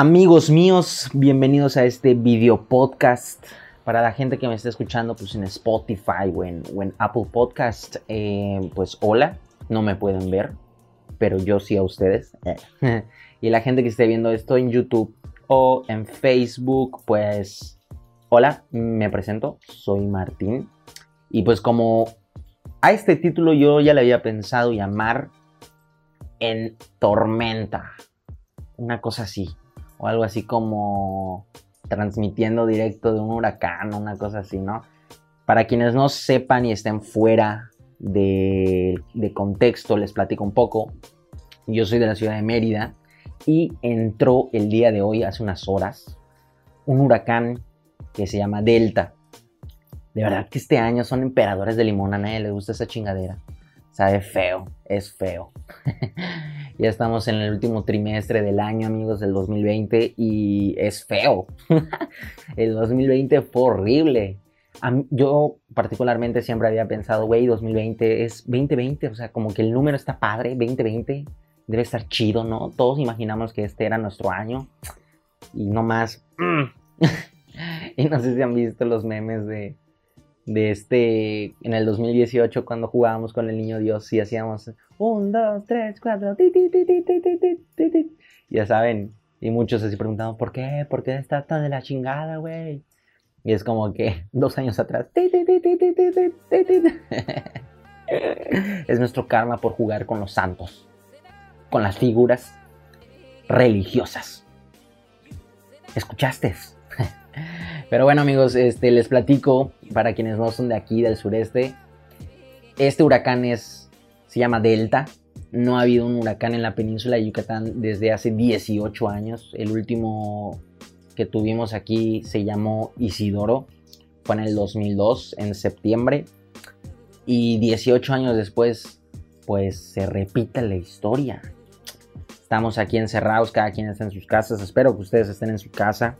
Amigos míos, bienvenidos a este video podcast. Para la gente que me está escuchando pues en Spotify o en, Apple Podcast, eh, pues hola, no me pueden ver, pero yo sí a ustedes. y la gente que esté viendo esto en YouTube o en Facebook, pues hola, me presento, soy Martín. Y pues como a este título yo ya le había pensado llamar En Tormenta, una cosa así o algo así como transmitiendo directo de un huracán una cosa así, ¿no? Para quienes no sepan y estén fuera de, contexto, les platico un poco. Yo soy de la ciudad de Mérida y entró el día de hoy, hace unas horas, un huracán que se llama Delta. De verdad que este año son emperadores de limón, a nadie le gusta esa chingadera. Sabe feo, es feo. ya estamos en el último trimestre del año, amigos, del 2020, y es feo. el 2020 fue horrible. yo particularmente siempre había pensado, güey, 2020 es 2020, o sea, como que el número está padre, 2020, debe estar chido, ¿no? Todos imaginamos que este era nuestro año, y no más. y no sé si han visto los memes de de este, en el 2018 cuando jugábamos con el niño Dios y hacíamos 1, 2, 3, 4, ya saben, y muchos así preguntaban, ¿por qué? ¿Por qué está tan de la chingada, güey? Y es como que dos años atrás, es nuestro karma por jugar con los santos, con las figuras religiosas. ¿Escuchaste? Pero bueno amigos, este, les platico, para quienes no son de aquí, del sureste, este huracán es, se llama Delta. No ha habido un huracán en la península de Yucatán desde hace 18 años. El último que tuvimos aquí se llamó Isidoro. Fue en el 2002, en septiembre. Y 18 años después, pues se repite la historia. Estamos aquí encerrados, cada quien está en sus casas. Espero que ustedes estén en su casa.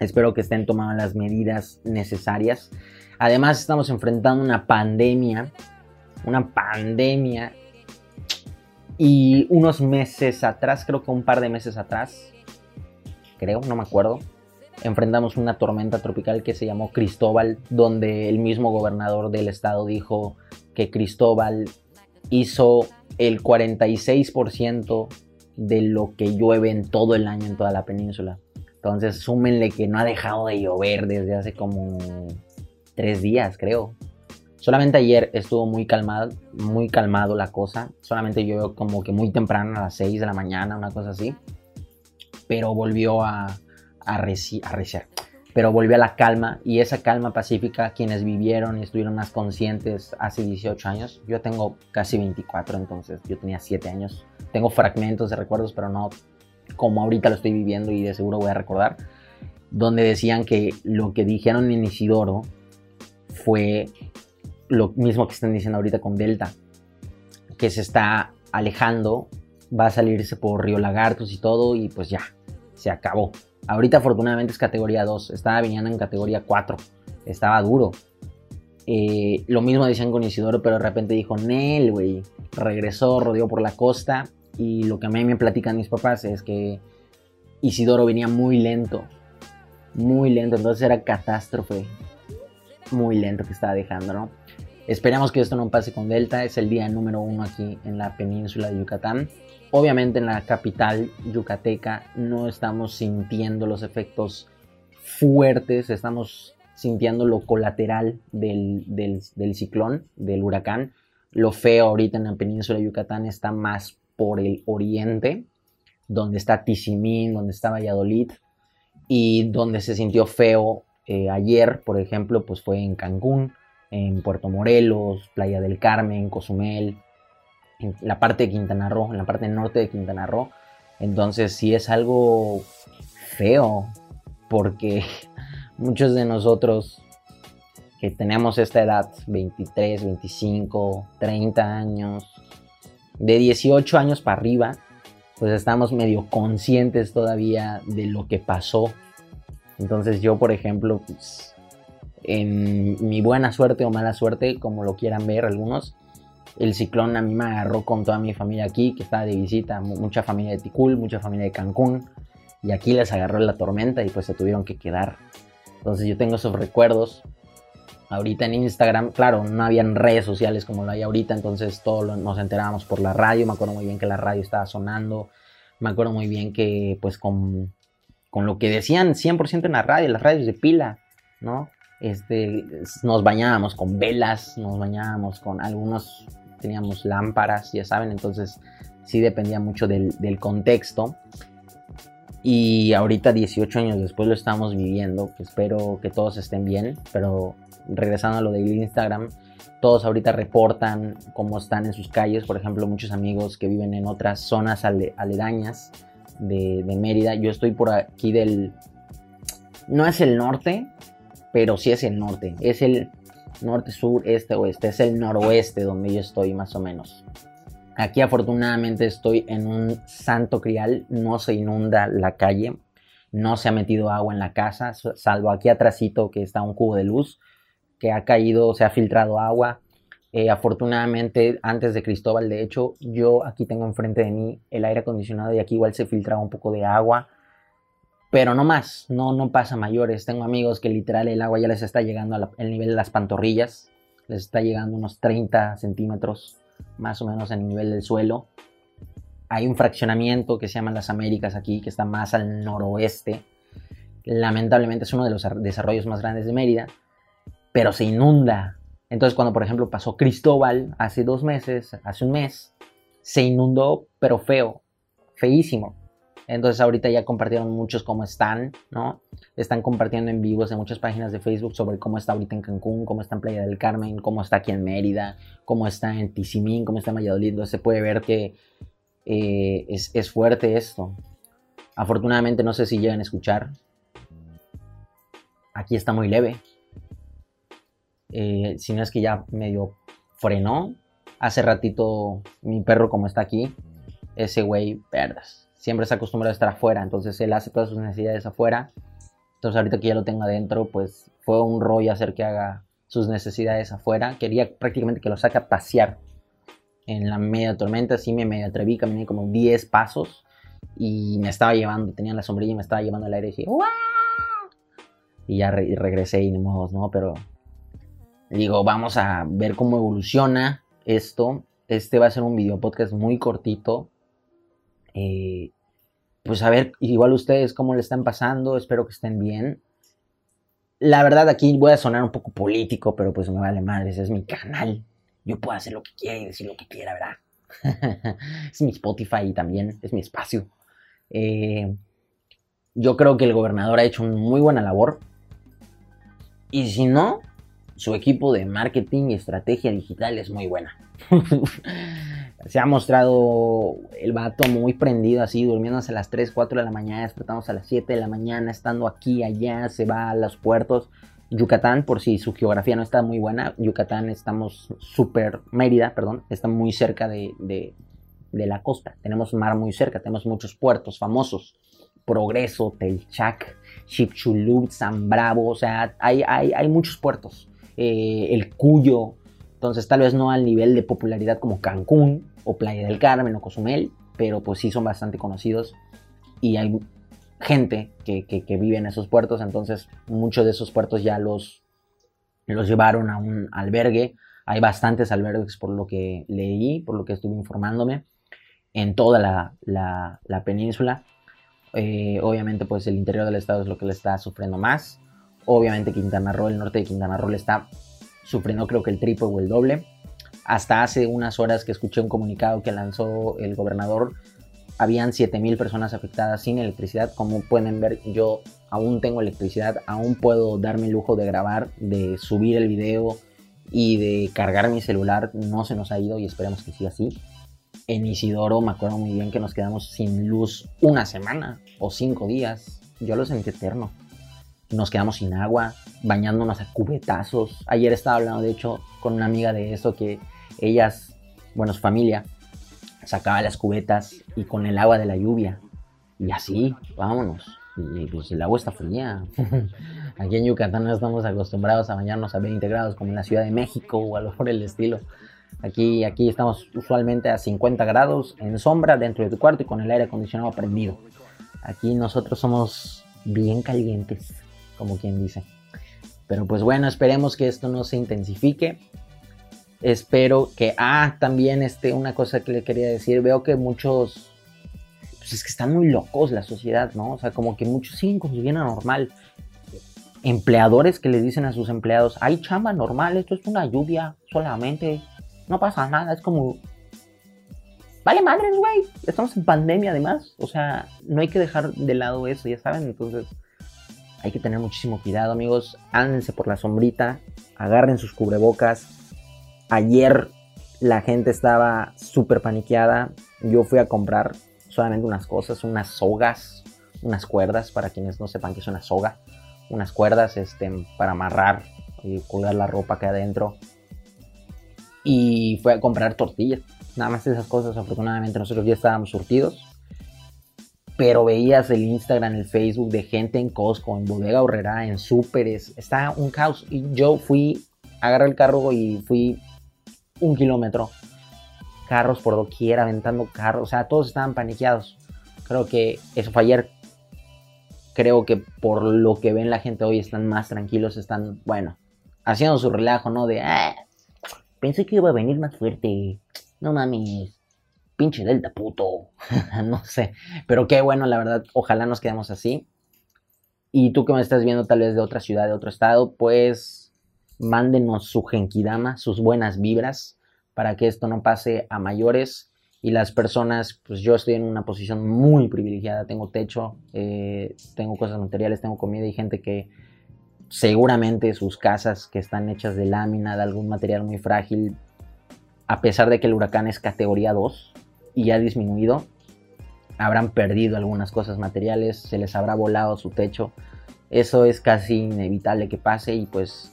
Espero que estén tomando las medidas necesarias. Además estamos enfrentando una pandemia, una pandemia. Y unos meses atrás, creo que un par de meses atrás, creo, no me acuerdo, enfrentamos una tormenta tropical que se llamó Cristóbal, donde el mismo gobernador del estado dijo que Cristóbal hizo el 46% de lo que llueve en todo el año en toda la península. Entonces, súmenle que no ha dejado de llover desde hace como tres días, creo. Solamente ayer estuvo muy calmado, muy calmado la cosa. Solamente llovió como que muy temprano, a las 6 de la mañana, una cosa así. Pero volvió a, a, a Pero volvió a la calma y esa calma pacífica, quienes vivieron y estuvieron más conscientes hace 18 años. Yo tengo casi 24, entonces yo tenía 7 años. Tengo fragmentos de recuerdos, pero no como ahorita lo estoy viviendo y de seguro voy a recordar, donde decían que lo que dijeron en Isidoro fue lo mismo que están diciendo ahorita con Delta, que se está alejando, va a salirse por Río Lagartos y todo y pues ya, se acabó. Ahorita afortunadamente es categoría 2, estaba viniendo en categoría 4, estaba duro. Eh, lo mismo decían con Isidoro, pero de repente dijo, Nel, güey, regresó, rodeó por la costa y lo que a mí me platican mis papás es que Isidoro venía muy lento, muy lento, entonces era catástrofe, muy lento que estaba dejando, ¿no? Esperamos que esto no pase con Delta, es el día número uno aquí en la península de Yucatán. Obviamente en la capital yucateca no estamos sintiendo los efectos fuertes, estamos sintiendo lo colateral del, del ciclón, del huracán. Lo feo ahorita en la península de Yucatán está más por el oriente, donde está Tizimín, donde está Valladolid, y donde se sintió feo eh, ayer, por ejemplo, pues fue en Cancún, en Puerto Morelos, Playa del Carmen, Cozumel, en la parte de Quintana Roo, en la parte norte de Quintana Roo. Entonces sí es algo feo, porque muchos de nosotros que tenemos esta edad, 23, 25, 30 años, de 18 años para arriba, pues estamos medio conscientes todavía de lo que pasó. Entonces yo, por ejemplo, pues, en mi buena suerte o mala suerte, como lo quieran ver algunos, el ciclón a mí me agarró con toda mi familia aquí, que estaba de visita, mucha familia de Ticul, mucha familia de Cancún. y aquí les agarró la tormenta y pues se tuvieron que quedar. Entonces yo tengo esos recuerdos. Ahorita en Instagram, claro, no habían redes sociales como lo hay ahorita, entonces todos nos enterábamos por la radio. Me acuerdo muy bien que la radio estaba sonando. Me acuerdo muy bien que pues con, con lo que decían 100% en la radio, las radios de pila, ¿no? Este, nos bañábamos con velas, nos bañábamos con algunos, teníamos lámparas, ya saben, entonces sí dependía mucho del, contexto. Y ahorita 18 años después lo estamos viviendo, espero que todos estén bien, pero regresando a lo del Instagram, todos ahorita reportan cómo están en sus calles, por ejemplo, muchos amigos que viven en otras zonas aledañas de, de Mérida, yo estoy por aquí del, no es el norte, pero sí es el norte, es el norte, sur, este, oeste, es el noroeste donde yo estoy más o menos. Aquí afortunadamente estoy en un santo crial, no se inunda la calle, no se ha metido agua en la casa, salvo aquí atrásito que está un cubo de luz que ha caído, se ha filtrado agua. Eh, afortunadamente, antes de Cristóbal, de hecho, yo aquí tengo enfrente de mí el aire acondicionado y aquí igual se filtraba un poco de agua pero no más, no, no pasa mayores. Tengo amigos que literal el agua ya les está llegando al nivel de las pantorrillas, les está llegando unos 30 centímetros más o menos en el nivel del suelo. Hay un fraccionamiento que se llama Las Américas aquí, que está más al noroeste. Lamentablemente es uno de los desarrollos más grandes de Mérida, pero se inunda. Entonces cuando por ejemplo pasó Cristóbal hace dos meses, hace un mes, se inundó, pero feo, feísimo entonces ahorita ya compartieron muchos cómo están, ¿no? Están compartiendo en vivos en muchas páginas de Facebook sobre cómo está ahorita en Cancún, cómo está en Playa del Carmen, cómo está aquí en Mérida, cómo está en Tizimín, cómo está en Valladolid. Entonces se puede ver que eh, es, fuerte esto. Afortunadamente no sé si llegan a escuchar. Aquí está muy leve. Eh, si no es que ya medio frenó. Hace ratito mi perro como está aquí, ese güey, verdas siempre se acostumbrado a estar afuera, entonces él hace todas sus necesidades afuera. Entonces ahorita que ya lo tengo adentro, pues fue un rollo hacer que haga sus necesidades afuera. Quería prácticamente que lo saque a pasear en la media tormenta, así me medio atreví, caminé como 10 pasos y me estaba llevando, tenía la sombrilla y me estaba llevando el aire y dije, Y ya regresé y modo, ¿no? Pero digo, vamos a ver cómo evoluciona esto. Este va a ser un video podcast muy cortito. Eh, pues a ver, igual ustedes cómo le están pasando, espero que estén bien. La verdad aquí voy a sonar un poco político, pero pues me vale madres, es mi canal. Yo puedo hacer lo que quiera y decir lo que quiera, ¿verdad? es mi Spotify también, es mi espacio. Eh, yo creo que el gobernador ha hecho una muy buena labor. Y si no, su equipo de marketing y estrategia digital es muy buena. se ha mostrado el vato muy prendido así, durmiéndose a las 3, 4 de la mañana, despertamos a las 7 de la mañana, estando aquí, allá, se va a los puertos. Yucatán, por si su geografía no está muy buena, Yucatán estamos súper, Mérida, perdón, está muy cerca de, de, la costa, tenemos mar muy cerca, tenemos muchos puertos famosos, Progreso, Telchac, Chipchulub, San Bravo, o sea, hay, hay, hay muchos puertos, eh, el Cuyo, entonces tal vez no al nivel de popularidad como Cancún o Playa del Carmen o Cozumel, pero pues sí son bastante conocidos y hay gente que, vive en esos puertos, entonces muchos de esos puertos ya los, los llevaron a un albergue. Hay bastantes albergues por lo que leí, por lo que estuve informándome, en toda la, península. Eh, obviamente pues el interior del estado es lo que le está sufriendo más. Obviamente Quintana Roo, el norte de Quintana Roo está sufriendo creo que el triple o el doble. Hasta hace unas horas que escuché un comunicado que lanzó el gobernador, habían 7000 personas afectadas sin electricidad. Como pueden ver, yo aún tengo electricidad, aún puedo darme el lujo de grabar, de subir el video y de cargar mi celular. No se nos ha ido y esperemos que siga así. En Isidoro me acuerdo muy bien que nos quedamos sin luz una semana o cinco días. Yo lo sentí eterno nos quedamos sin agua, bañándonos a cubetazos. Ayer estaba hablando, de hecho, con una amiga de eso, que ellas, bueno, su familia, sacaba las cubetas y con el agua de la lluvia. Y así, vámonos. Y pues el agua está fría. Aquí en Yucatán no estamos acostumbrados a bañarnos a 20 grados como en la Ciudad de México o algo por el estilo. Aquí, aquí estamos usualmente a 50 grados en sombra dentro de tu cuarto y con el aire acondicionado prendido. Aquí nosotros somos bien calientes, como quien dice. Pero pues bueno, esperemos que esto no se intensifique. Espero que, ah, también este, una cosa que le quería decir, veo que muchos, pues es que están muy locos la sociedad, ¿no? O sea, como que muchos siguen con su vida normal. Empleadores que les dicen a sus empleados, hay chamba normal, esto es una lluvia solamente, no pasa nada, es como, vale madres, güey, estamos en pandemia además, o sea, no hay que dejar de lado eso, ya saben, entonces hay que tener muchísimo cuidado, amigos. Ándense por la sombrita, agarren sus cubrebocas. Ayer la gente estaba súper paniqueada. Yo fui a comprar solamente unas cosas, unas sogas, unas cuerdas, para quienes no sepan qué es una soga. Unas cuerdas este, para amarrar y colgar la ropa que adentro. Y fui a comprar tortillas. Nada más esas cosas. Afortunadamente nosotros ya estábamos surtidos pero veías el Instagram, el Facebook de gente en Costco, en Bodega Horrera, en súperes, está un caos. Y yo fui, agarré el carro y fui un kilómetro. Carros por doquier, aventando carros, o sea, todos estaban paniqueados. Creo que eso fue ayer. Creo que por lo que ven la gente hoy están más tranquilos, están, bueno, haciendo su relajo, ¿no? De, ah, pensé que iba a venir más fuerte. No mames pinche Delta puto. no sé. Pero qué bueno, la verdad. Ojalá nos quedemos así. Y tú que me estás viendo tal vez de otra ciudad, de otro estado, pues mándenos su genkidama, sus buenas vibras, para que esto no pase a mayores. Y las personas, pues yo estoy en una posición muy privilegiada. Tengo techo, eh, tengo cosas materiales, tengo comida y gente que seguramente sus casas que están hechas de lámina, de algún material muy frágil, a pesar de que el huracán es categoría 2, y ha disminuido, habrán perdido algunas cosas materiales, se les habrá volado su techo. Eso es casi inevitable que pase y pues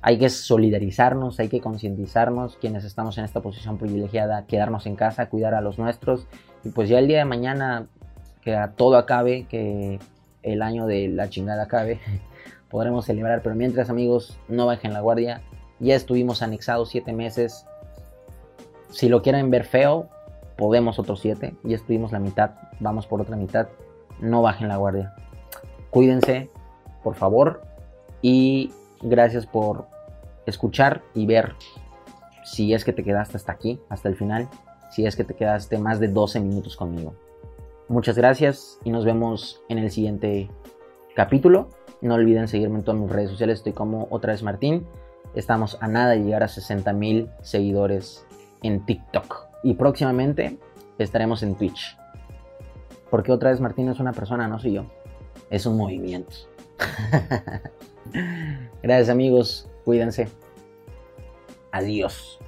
hay que solidarizarnos, hay que concientizarnos quienes estamos en esta posición privilegiada, quedarnos en casa, cuidar a los nuestros y pues ya el día de mañana que todo acabe, que el año de la chingada acabe, podremos celebrar. Pero mientras amigos, no bajen la guardia. Ya estuvimos anexados siete meses. Si lo quieren ver feo, podemos otros siete, ya estuvimos la mitad, vamos por otra mitad, no bajen la guardia. Cuídense, por favor, y gracias por escuchar y ver si es que te quedaste hasta aquí, hasta el final, si es que te quedaste más de 12 minutos conmigo. Muchas gracias y nos vemos en el siguiente capítulo. No olviden seguirme en todas mis redes sociales, estoy como otra vez Martín. Estamos a nada de llegar a 60 mil seguidores en TikTok y próximamente estaremos en Twitch. Porque otra vez Martín es una persona, no soy yo. Es un movimiento. Gracias amigos, cuídense. Adiós.